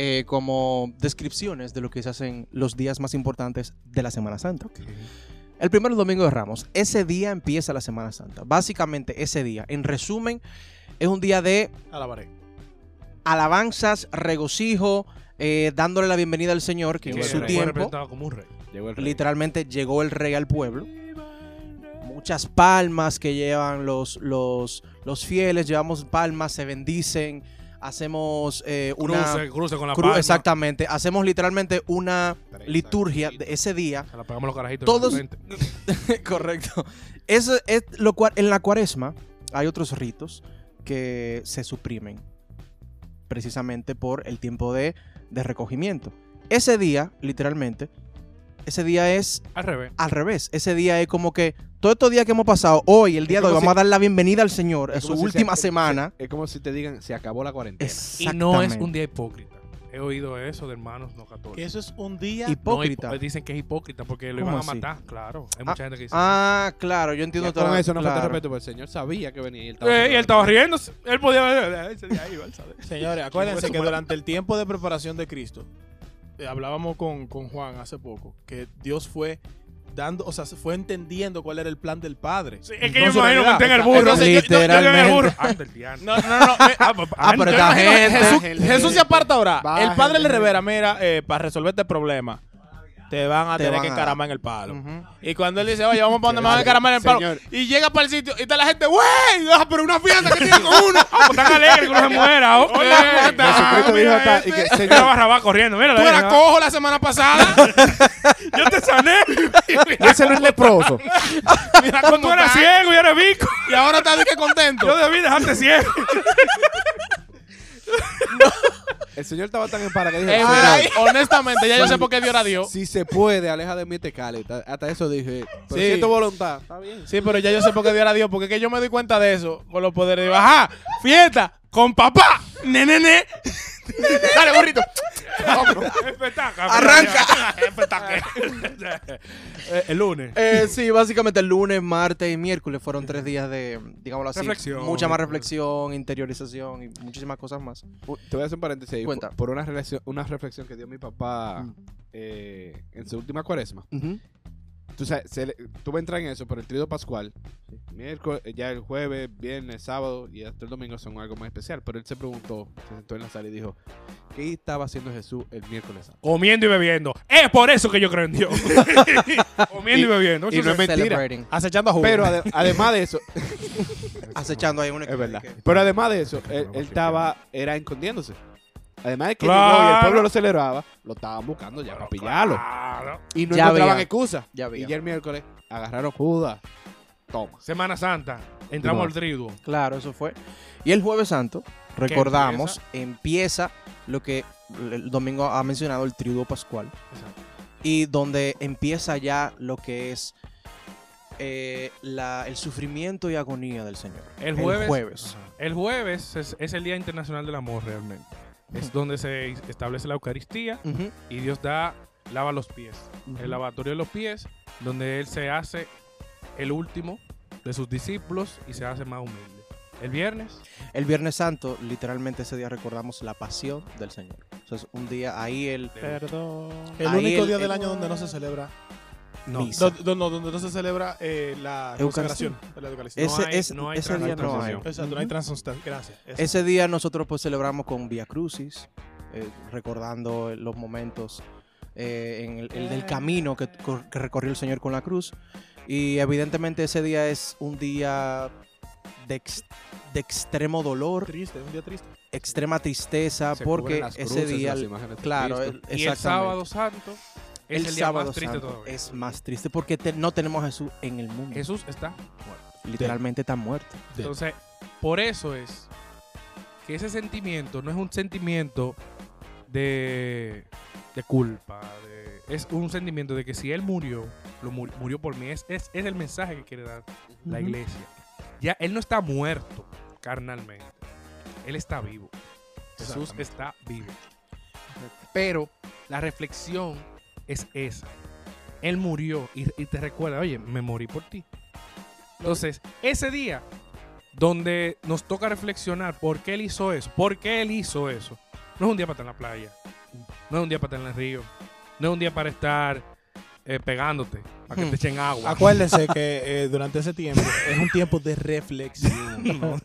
eh, como descripciones de lo que se hacen los días más importantes de la Semana Santa. El primer domingo de Ramos, ese día empieza la Semana Santa. Básicamente ese día, en resumen, es un día de Alabaré. alabanzas, regocijo, eh, dándole la bienvenida al Señor, que Qué en su tiempo representado como un rey. Llegó el rey. literalmente llegó el rey al pueblo. Muchas palmas que llevan los, los, los fieles, llevamos palmas, se bendicen, hacemos eh, una... Cruce, cruce con la cru- palma. exactamente, hacemos literalmente una liturgia de ese día. Se la pegamos los carajitos. Todos-. Correcto. Eso es lo cual en la cuaresma hay otros ritos que se suprimen precisamente por el tiempo de, de recogimiento. Ese día, literalmente, ese día es Al revés. al revés. Ese día es como que todos estos días que hemos pasado, hoy, el día de hoy, vamos si- a dar la bienvenida al Señor en su si última semana. Es como si te digan, se acabó la cuarentena. Y no es un día hipócrita. He oído eso de hermanos no Que católicos. eso es un día. No, Hipócrita. hipo- dicen que es hipócrita porque lo ¿Cómo iban a así? matar. Claro. Hay Ah, mucha gente que dice. Ah, claro, yo entiendo Ya con eso no claro. respeto, pero el señor sabía que venía y él Eh, estaba. y él estaba riéndose. Él podía. Ese día iba, él sabe. Señores, acuérdense que durante el tiempo de preparación de Cristo, eh, hablábamos con, con Juan hace poco, que Dios fue dando, o sea, se fue entendiendo cuál era el plan del padre. Sí, es que yo me imagino monté en el burro. Literalmente. diablo. No, no, no. Ah, pues, Ah, pero esta gente. Jesús. Jesús se aparta ahora. El padre le revela, mira, eh, para resolver este problema, te van a Te tener van que a- encaramar en el palo. Y cuando él dice, oye, vamos para donde me van a encaramar en el palo. Señor. Y llega para el sitio y está la gente, güey, ah, pero una fiesta que tiene con uno. Ah, pues tan alegre que uno se muera. oh. Oye, Jesucristo dijo hasta- y que, Mira, señor, Barrabás corriendo. Mira, Tú la- eras cojo la semana pasada. Yo te sané. ese no es leproso. Mira Tú cómo eras ciego y eres bico. Y ahora estás de que contento. Yo debí dejarte ciego. El señor estaba tan en para que dijo, Eh, "Señor, mira, honestamente, ya yo sé por qué Dios era Dios. si se puede, aleja de mí este cáliz. Hasta eso dije, pero Sí. siento voluntad. Está bien. Sí, pero ya yo sé por qué Dios era Dios, porque es que yo me doy cuenta de eso con los poderes. Digo, ajá, fiesta con papá, ne, ne, ne. Dale, burrito. Espectáculo. Arranca. Espectáculo. Eh, el lunes. Eh, sí, básicamente el lunes, martes y miércoles fueron tres días de, digámoslo así, Reflexión. mucha más reflexión, interiorización y muchísimas cosas más. Uh, Te voy a hacer un paréntesis ahí. Cuenta. Por, por una, relación, una reflexión que dio mi papá Mm. eh, en su última cuaresma. Ujú. Tú, sabes, se le- tú vas a entrar en eso, pero el trío pascual, miércoles, ya el jueves, viernes, sábado y hasta el domingo son algo más especial. Pero él se preguntó, se sentó en la sala y dijo, ¿qué estaba haciendo Jesús el miércoles santo? Comiendo y bebiendo. Es por eso que yo creo en Dios. Comiendo y, bebiendo. y no es mentira. Acechando a Jugo. Pero ade- además de eso, Acechando ahí un es verdad. Pero además de eso, él, él estaba, era escondiéndose. Además de que Claro. llegó y el pueblo lo celebraba, lo estaban buscando ya para pillarlo. Claro. Y no Ya encontraban había. excusa. Ya Y ya el miércoles agarraron Judas. Toma. Semana Santa. Entramos al triduo. Claro, eso fue. Y el jueves santo, recordamos, empieza? lo que el domingo ha mencionado, el triduo pascual. Y donde empieza ya lo que es eh, la- el sufrimiento y agonía del Señor. El jueves. El jueves. Ajá. El jueves es, es el Día Internacional del Amor realmente. Es donde se establece la Eucaristía y Dios da, lava los pies. El lavatorio de los pies, donde Él se hace el último de sus discípulos y se hace más humilde. El viernes, El Viernes Santo, literalmente ese día recordamos la pasión del Señor. O sea, es un día ahí el... perdón. el ahí único el- día del el- año donde no se celebra. No, Misa. no, donde no se celebra eh, la Eucaristía. consagración de la Eucaristía. Ese, hay- es- no hay ese día no hay. transición. Exacto, no hay transustancia. Gracias. Eso. Ese día nosotros pues celebramos con Via Crucis, eh, recordando los momentos eh, en el, el del camino que, cor- que recorrió el Señor con la cruz. Y evidentemente ese día es un día de, ex- de extremo dolor, triste, un día triste. extrema tristeza, Se porque ese día, las imágenes de claro, el- Y el sábado santo es el, el, día sábado más triste santo todavía. es más triste porque te- no tenemos a Jesús en el mundo. Jesús está muerto. Literalmente está muerto. Entonces, por eso es que ese sentimiento no es un sentimiento de, de culpa. de- es un sentimiento de que si Él murió, lo mu- murió por mí. Es, es, es el mensaje que quiere dar la iglesia. Ya Él no está muerto carnalmente. Él está vivo. Jesús está vivo. Pero la reflexión es esa. Él murió y, y te recuerda, oye, me morí por ti. Entonces, ese día donde nos toca reflexionar por qué Él hizo eso, por qué Él hizo eso, no es un día para estar en la playa, no es un día para estar en el río, no es un día para estar eh, pegándote, para que Hmm. te echen agua. Acuérdense que eh, durante ese tiempo es un tiempo de reflexión, no,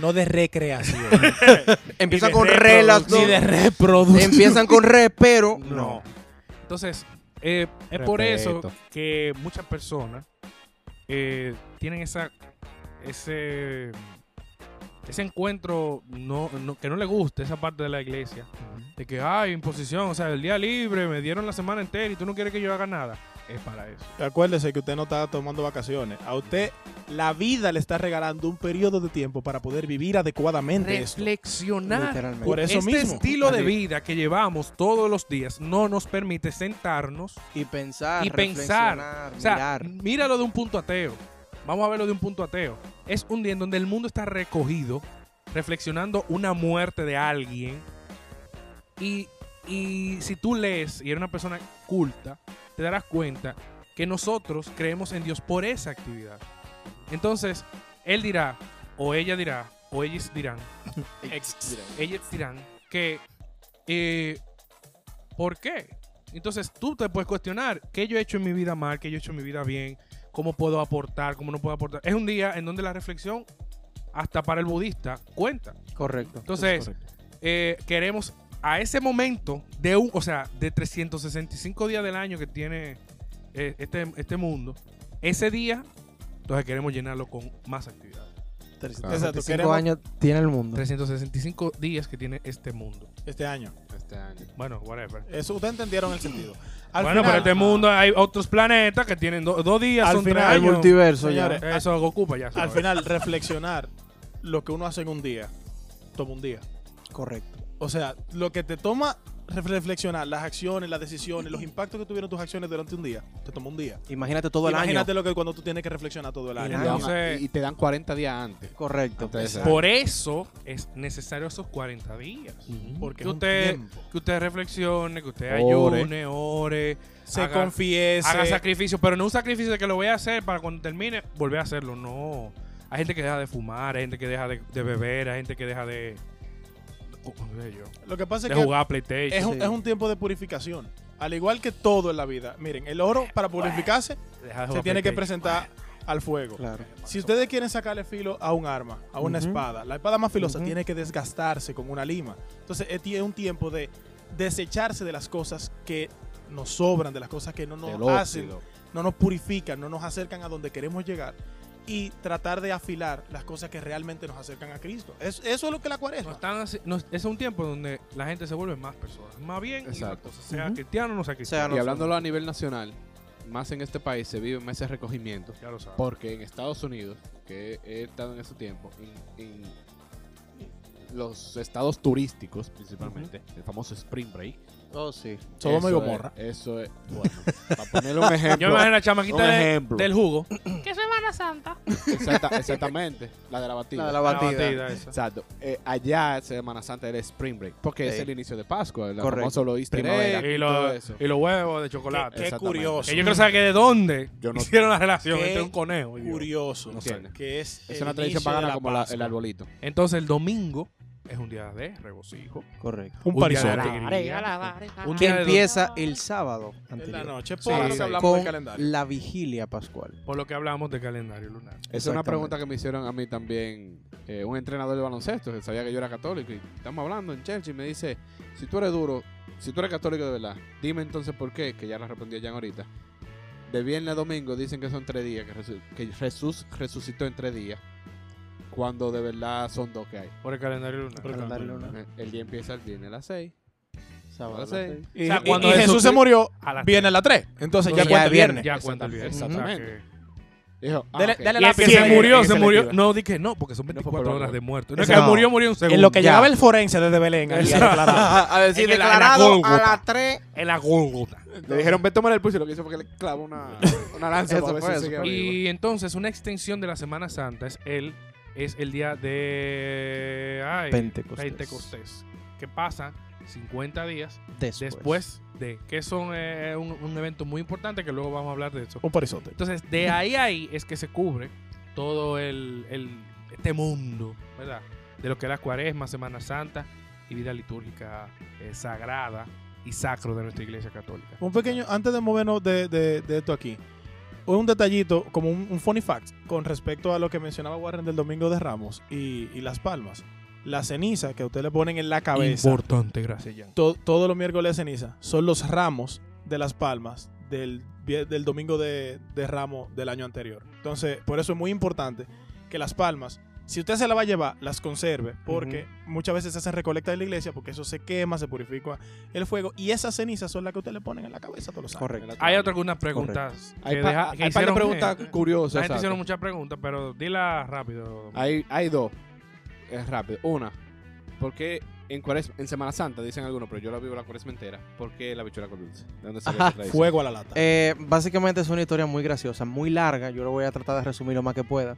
no de recreación, Empiezan de con re las ni dos. de reproducción. Empiezan con re, pero No. Entonces, eh, es por eso que muchas personas eh, tienen esa ese ese encuentro no, no- que no le gusta esa parte de la iglesia. De que hay imposición, o sea, el día libre me dieron la semana entera y tú no quieres que yo haga nada. Es para eso. Acuérdese que usted no está tomando vacaciones. A usted la vida le está regalando un periodo de tiempo para poder vivir adecuadamente esto. Reflexionar. Literalmente. Por eso este mismo. estilo de vida que llevamos todos los días no nos permite sentarnos y pensar, y pensar. reflexionar, O sea, mirar. míralo de un punto ateo. Vamos a verlo de un punto ateo. Es un día en donde el mundo está recogido, reflexionando una muerte de alguien. Y, y si tú lees y eres una persona culta, te darás cuenta que nosotros creemos en Dios por esa actividad. Entonces, él dirá, o ella dirá, o ellos dirán, ellos dirán que, eh, ¿por qué? Entonces tú te puedes cuestionar qué yo he hecho en mi vida mal, qué yo he hecho en mi vida bien, cómo puedo aportar, cómo no puedo aportar. Es un día en donde la reflexión, hasta para el budista, cuenta. Correcto. Entonces, eh, queremos a ese momento de un, o sea, de 365 días del año que tiene eh, este, este mundo, ese día, entonces queremos llenarlo con más actividades. Exacto, 5 queremos años tiene el mundo. 365 días que tiene este mundo. este año. Este año. Bueno, whatever. Eso ustedes entendieron el sentido. Al bueno, final- pero este mundo hay otros planetas que tienen do- dos días, Al son final, tres El años. multiverso ya. Señores, Eso ocupa ya. Al final, reflexionar lo que uno hace en un día, toma un día. Correcto. O sea, lo que te toma re- reflexionar, las acciones, las decisiones, los impactos que tuvieron tus acciones durante un día, te toma un día. Imagínate todo el Imagínate año. lo que cuando tú tienes que reflexionar todo el año. Y te dan- Entonces- y te dan 40 días antes. Correcto. Antes Por eso es necesario esos 40 días. Porque Que usted, que usted reflexione, que usted Ore. ayune, ore, Se haga- confiese. haga sacrificio, pero no un sacrificio de que lo voy a hacer para cuando termine volver a hacerlo. No. Hay gente que deja de fumar, hay gente que deja de, de beber, hay gente que deja de. ¿Cómo sé yo? Lo que pasa es de que jugar PlayStation. es un, Sí. es un tiempo de purificación. Al igual que todo en la vida. Miren, el oro para purificarse Deja de se jugar tiene que PlayStation. presentar al fuego. Claro. Si ustedes quieren sacarle filo a un arma, a una Ujú. espada, la espada más filosa Ujú. tiene que desgastarse con una lima. Entonces es tie- un tiempo de desecharse de las cosas que nos sobran, de las cosas que no nos Del hacen, óxido. no nos purifican, no nos acercan a donde queremos llegar y tratar de afilar las cosas que realmente nos acercan a Cristo. Es- eso es lo que la No cuaresma. están así- no, es un tiempo donde la gente se vuelve más personas. Más bien, Exacto. sea Ujú. cristiano o no sea cristiano. Sea Y hablándolo a nivel nacional, más en este país se vive más ese recogimiento. Ya lo sabes. Porque en Estados Unidos, que he estado en ese tiempo, en, en los estados turísticos principalmente, el famoso Spring Break. Oh, sí. Sodoma y eso Gomorra. es- Eso es, bueno, para ponerle un ejemplo. Yo me imagino la un chamaquita de- ejemplo. del jugo. Exacta- exactamente, la de la batida. La de la La batida. batida esa. Exacto. Eh, allá Semana Santa era Spring Break, porque es Sí. el inicio de Pascua, el Correcto. famoso lo Easter Primavera. egg, Y, todo lo- eso. y los huevos de chocolate. Qué Exactamente. curioso. Que yo quiero saber que de dónde Yo no- hicieron la relación Qué entre un conejo y Dios. Curioso. No sé. Que es, Es el una tradición inicio de pagana la como la- el arbolito. Entonces el domingo es un día de regocijo. Correcto. Un Un día de parizote. alegría. Un Que día de empieza el sábado En la anterior. noche. Sí. Por eso hablamos con del calendario. la vigilia pascual. Por lo que hablamos de calendario lunar. Esa es una pregunta que me hicieron a mí también eh, un entrenador de baloncesto que sabía que yo era católico y estamos hablando en Church y me dice, si tú eres duro, si tú eres católico de verdad, dime entonces por qué, que ya la respondí ya ahorita. De viernes a domingo dicen que son tres días, que, resu- que Jesús resucitó en tres días, cuando de verdad son dos que hay. Por el calendario lunar. Por el Calendario lunar. El día empieza el viernes a las seis. Sábado. a las seis. Y, O sea, y- cuando y Jesús- Jesús se murió, A las viene a las 3. Entonces ya Ya cuenta es el viernes. Ya cuenta el viernes. Exactamente. O sea que- Dijo, ah, Dele- ok. dele Y la que pieza se murió, se murió. No, dije no, porque son No fue 24 por horas de muerto. No, es que no. murió, murió un segundo. En lo que Ya. llegaba el forense desde Belén. ahí a decir, la- declarado a las 3. En la Gólgota. Le dijeron, ve tomar el pulso y lo que hizo fue que le clavó una, una lanza Eso. Y entonces una extensión de la Semana Santa es el, es el día de ay, Pentecostés. Pentecostés, que pasa 50 días Después. después de que son eh, un, un evento muy importante que luego vamos a hablar de eso. Un parizote. Entonces, de ahí a ahí es que se cubre todo el, el- este mundo, ¿verdad? De lo que es la cuaresma, Semana Santa y vida litúrgica eh, sagrada y sacro de nuestra iglesia católica. Un pequeño, antes de movernos de, de- de esto aquí, un detallito, como un, un funny fact, con respecto a lo que mencionaba Warren del Domingo de Ramos y, y Las Palmas. La ceniza que ustedes le ponen en la cabeza, Importante, gracias, Jan. to- todos los miércoles de ceniza, son los ramos de Las Palmas del, del Domingo de, de Ramos del año anterior. Entonces, por eso es muy importante que Las Palmas, si usted se la va a llevar, las conserve, porque muchas veces se hacen recolecta en la iglesia, porque eso se quema, se purifica el fuego, y esas cenizas son las que usted le ponen en la cabeza todos los años. Correcto. Hay otras algunas preguntas que, Hay, deja- que hicieron, preguntas eh, curiosas. La gente hicieron muchas preguntas, pero dila rápido. Hay, hay dos. Es rápido. Una, ¿por qué en, cuaresma- en Semana Santa, dicen algunos, pero yo la vivo la cuaresma entera, ¿por qué la bichuela con dulce? ¿De dónde sale esa? Fuego a la lata. Eh, básicamente es una historia muy graciosa, muy larga. Yo lo voy a tratar de resumir lo más que pueda.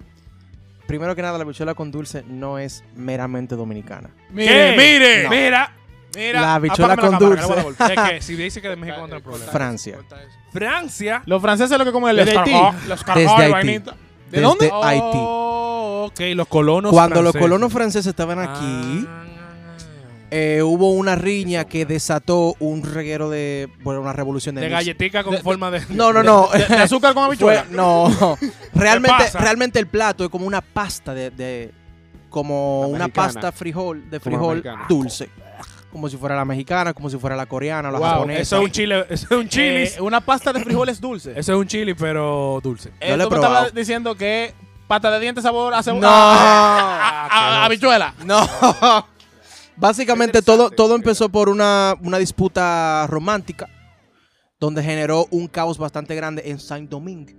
Primero que nada, la bichuela con dulce no es meramente dominicana. ¿Qué? mire, No. Mira, mira. La apágame con cámara, que le voy a dar dulce. es que si dice que de México no problema. Francia. Francia. Los franceses lo que comen es el Haití. los Desde Haití. ¿De dónde? Haití. Oh, ok, los colonos Cuando los colonos franceses estaban aquí, Ah. Eh, hubo una riña que desató un reguero de, bueno, una revolución de, De galletica con de- forma de. No, no, no. ¿De, de azúcar con habichuela? Fue- no, realmente, realmente el plato es como una pasta de, de- como La una mexicana. pasta frijol, de frijol dulce. Como si fuera la mexicana, como si fuera la coreana, la Wow, japonesa. eso es un chile, eso es un chili. Eh, una pasta de frijoles dulce. eso es un chili, pero dulce. Eh, Yo lo he tú me estabas diciendo que pata de dientes sabor a cebolla. No. a- a- a- habichuela. No. Básicamente todo, todo empezó por una, una disputa romántica donde generó un caos bastante grande en Saint Domingue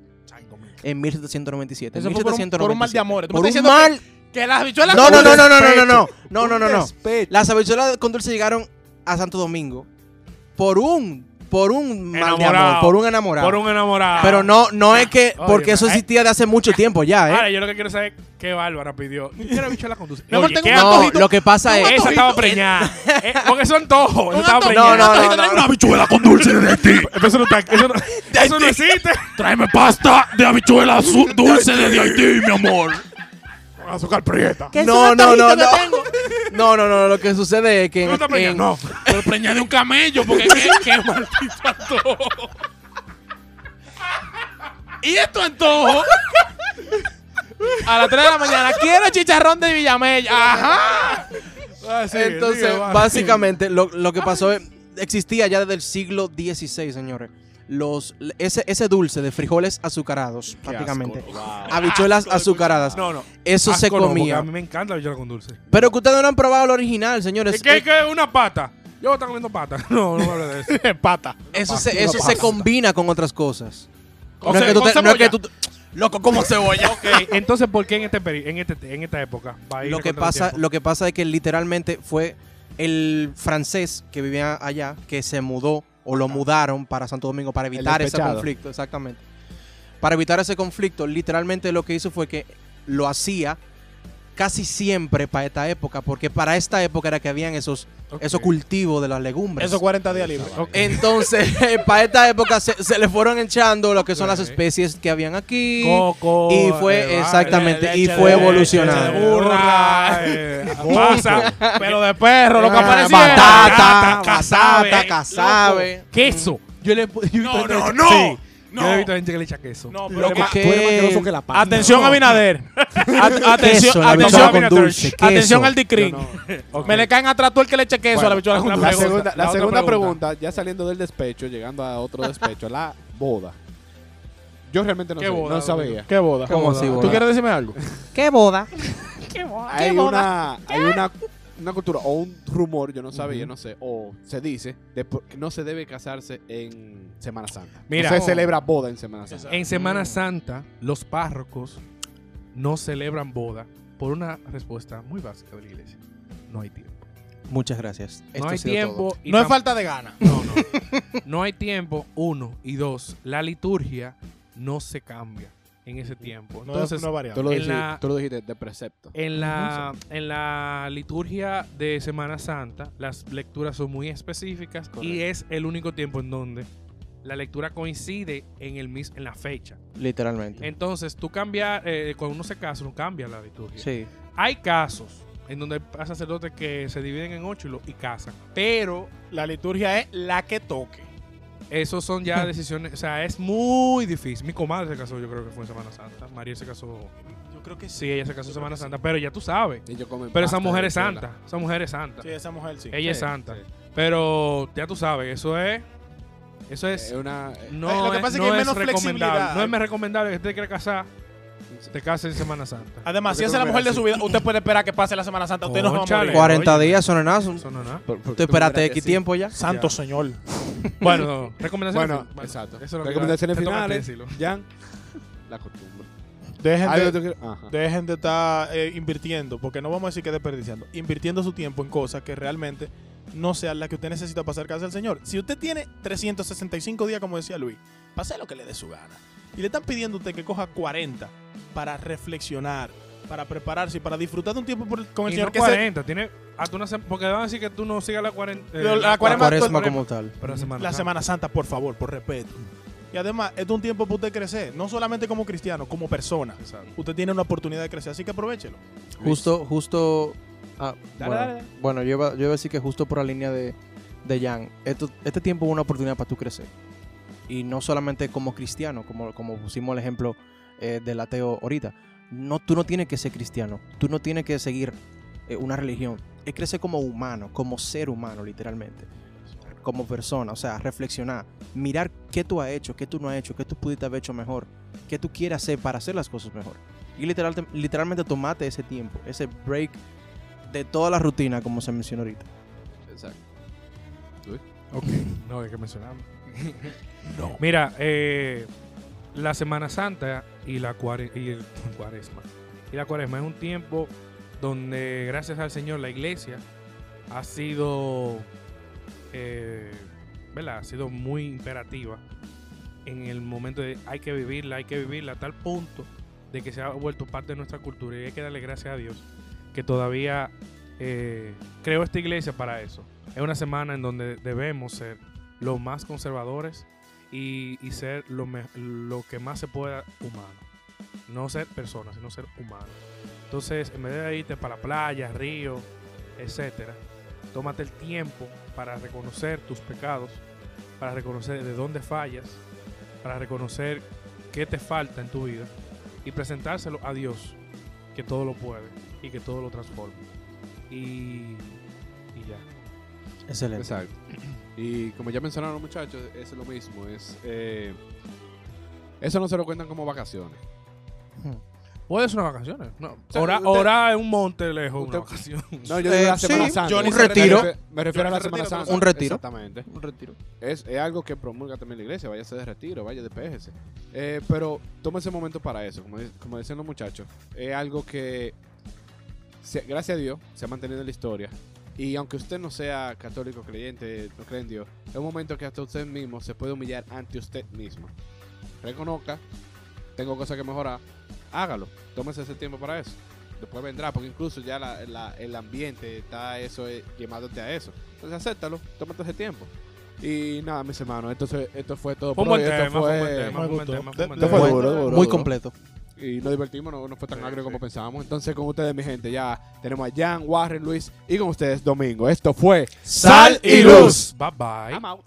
en 1797. Eso fue por un- por un mal de 1797. amores. Por un mal. Que las habichuelas No, no, no, no, no, no, no, no, no, no, no, no. Las habichuelas con dulce llegaron a Santo Domingo por un, por un mal de amor, Enamorado. por un enamorado. Por un enamorado. Pero no, no es que, Oye, porque eso eh. existía de hace mucho tiempo ya, ¿eh? Ahora, yo lo que quiero saber es qué Bárbara pidió. Yo quiero bichuela con dulce. Mi amor, Oye, tengo ¿qué un? No, antojito. lo que pasa es... Esa estaba preñada. Eh, porque son antojos. Eso estaba antojo- preñada. No, no, no, no. Una habichuela con dulce de Haití. Eso no, está, eso no, eso no existe. Tráeme pasta de habichuela su- dulce de Haití, mi amor. Azúcar prieta. ¿Qué No, no, no, no. No, no, no, lo que sucede es que ¿Tú no en- No. Pero preñada de un camello, porque ¿Qué, qué maldito antojo? ¿Y esto antojo? A las 3 de la mañana, quiero chicharrón de Villamella. Ajá. Ah, entonces, básicamente, lo, lo que pasó es, existía ya desde el siglo XVI, señores. Los, ese, ese dulce de frijoles azucarados, prácticamente. Habichuelas azucaradas. No, no. Eso se Asco no, porque comía. a mí me encanta la bichuela con dulce. Pero que ustedes no han probado el original, señores. ¿Es que, que una pata? Yo estoy comiendo pata. No, no me hables de eso. Pata. eso pasta, se, eso se combina con otras cosas. Con no, es ce- que tú con te- no es que tú... Loco, como cebolla. Ok, entonces, ¿por qué en, este peri- en, este, en esta época va a ir lo que pasa lo que pasa es que literalmente fue el francés que vivía allá que se mudó o lo mudaron para Santo Domingo para evitar ese conflicto exactamente. Para evitar ese conflicto literalmente lo que hizo fue que lo hacía casi siempre para esta época porque para esta época era que habían esos esos cultivos de las legumbres Esos 40 días libres. Entonces para esta época se, se le fueron echando lo que son las especies que habían aquí Coco. y fue eh, exactamente leche y fue evolucionando de burra, eh, pasa. Pelo de perro, lo que Ah, aparecía. batata, casabe, batata, casabe. Queso. Yo le, yo No, no, no. Sí. No. Yo he visto gente que le echa queso. No, pero que- ma- ¿Qué? Tú eres más asqueroso que la pasta. Atención. A- atención, Queso, la atención, con dulce, atención queso. al Dicrin. Ok. Me le caen atrás todo el que le eche queso a la bichuela con la segunda, la segunda pregunta. pregunta. ya saliendo del despecho, llegando a otro despecho, la boda. Yo realmente no, ¿Qué sé, boda, no sabía. ¿Qué boda? ¿Cómo así, ¿Tú boda? quieres decirme algo? ¿Qué boda? Hay una, hay una, una cultura o un rumor, yo no sabía, no sé, o se dice de que no se debe casarse en Semana Santa. Mira. no se celebra boda en Semana Santa. En Semana Santa, los párrocos no celebran boda por una respuesta muy básica de la iglesia. No hay tiempo. Muchas gracias. No Esto hay tiempo. y No es falta de gana. No, no. No hay tiempo, uno. Y dos, la liturgia no se cambia en ese tiempo. No, Entonces, no varía. Tú lo, en dijiste, la- tú lo dijiste de precepto. en la, en la liturgia de Semana Santa, las lecturas son muy específicas y es el único tiempo en donde la lectura coincide en, el mis, en la fecha. Literalmente. Entonces, tú cambias, eh, cuando uno se casa, no cambia la liturgia. Sí. Hay casos en donde hay sacerdotes que se dividen en ocho y, lo- y casan, pero La liturgia es la que toque. Esos son ya decisiones, o sea, es muy difícil. Mi comadre se casó, yo creo que fue en Semana Santa. María se casó, Yo creo que sí, ella se casó en Semana Santa, pero ya tú sabes. Ellos comen Pero esa pasta mujer de es santa, esa mujer es santa. Sí, esa mujer sí. Ella es Sí, santa. sí. Pero ya tú sabes, eso es. Eso es. Es una. no lo que es- pasa es que hay menos recomendable. flexibilidad. No es más recomendable que usted quiera casar, te case en Semana Santa. Además, si esa es la mujer de su vida, usted puede esperar que pase la Semana Santa. Usted no se va a morir. 40 oye. días son nada. por- por- Tú que X tiempo ya. Santo Ya. Señor. Bueno, recomendaciones. Bueno, exacto. Eso es lo que Recomendaciones finales. Jan. La costumbre. Dejen de, dejen de estar eh, invirtiendo, porque no vamos a decir que desperdiciando, invirtiendo su tiempo en cosas que realmente no sean las que usted necesita para acercarse al Señor. Si usted tiene 365 días, como decía Luis, pase lo que le dé su gana. Y le están pidiendo a usted que coja 40 para reflexionar, para prepararse y para disfrutar de un tiempo por- con el Y Señor no que se, 40, tiene hasta una sem- porque van a decir que tú no sigas la 40 eh, Pero la La cuarema- cuaresma como tal. pero la semana la Santa. Semana Santa, por favor, por respeto. Y además, es un tiempo para usted crecer, no solamente como cristiano, como persona. Exacto. Usted tiene una oportunidad de crecer, así que aprovechelo. Justo, justo Ah, Dale, bueno, dale. bueno, yo, iba, yo iba a decir que justo por la línea de, de Jan, esto, este tiempo es una oportunidad para tú crecer. Y no solamente como cristiano, como, como pusimos el ejemplo eh, del ateo ahorita. No, tú no tienes que ser cristiano, tú no tienes que seguir eh, una religión. Es crecer como humano, como ser humano, literalmente. Como persona, o sea, reflexionar, mirar qué tú has hecho, qué tú no has hecho, qué tú pudiste haber hecho mejor, qué tú quieres hacer para hacer las cosas mejor. Y literal, literalmente tomate ese tiempo, ese break de toda la rutina, como se mencionó ahorita. Exacto. Ok, no, hay que mencionarlo. no. Mira, eh, la Semana Santa y la cuare- y el cuaresma. Y la cuaresma es un tiempo donde, gracias al Señor, la iglesia ha sido, eh. Ha sido muy imperativa en el momento de hay que vivirla, hay que vivirla a tal punto de que se ha vuelto parte de nuestra cultura y hay que darle gracias a Dios que todavía eh, creó esta iglesia para eso. Es una semana en donde debemos ser los más conservadores y, y ser lo, me- lo que más se pueda humano. No ser personas, sino ser humanos. Entonces, en vez de irte para la playa, río, etcétera, tómate el tiempo para reconocer tus pecados, para reconocer de dónde fallas, para reconocer qué te falta en tu vida y presentárselo a Dios, que todo lo puede y que todo lo transforma. Y, y ya. Excelente. Exacto. Y como ya mencionaron los muchachos, es lo mismo. Es, eh, eso no se lo cuentan como vacaciones. Puede ser unas vacaciones. No. sea, Orar usted- orar en un monte lejos, usted- una vacación. No, yo Eh, digo la sí, Semana Santa. Johnny un se retiro. Me refiero, me refiero a la Johnny se Semana retira, Santa. Un retiro. Exactamente. Un retiro. Es, es algo que promulga también la iglesia. Váyase de retiro, vaya despéjese. Eh, pero tome ese momento para eso. Como, di- como decían los muchachos, es algo que, se- gracias a Dios, se ha mantenido en la historia. Y aunque usted no sea católico, creyente, no cree en Dios, es un momento que hasta usted mismo se puede humillar ante usted mismo. Reconozca, tengo cosas que mejorar, hágalo. Tómese ese tiempo para eso. Después vendrá, porque incluso ya la- la- el ambiente está eso eh, llamándote a eso. Entonces acéptalo, tómate ese tiempo. Y nada, mis hermanos, entonces esto fue todo un buen tema, fue un buen tema, fue un buen gustó. tema, fue un buen tema. Muy completo y nos divertimos, no, no fue tan sí, agrio como pensábamos. Entonces, con ustedes, mi gente, ya tenemos a Jan, Warren, Luis y con ustedes, Domingo. Esto fue Sal y Luz. Bye bye. I'm out.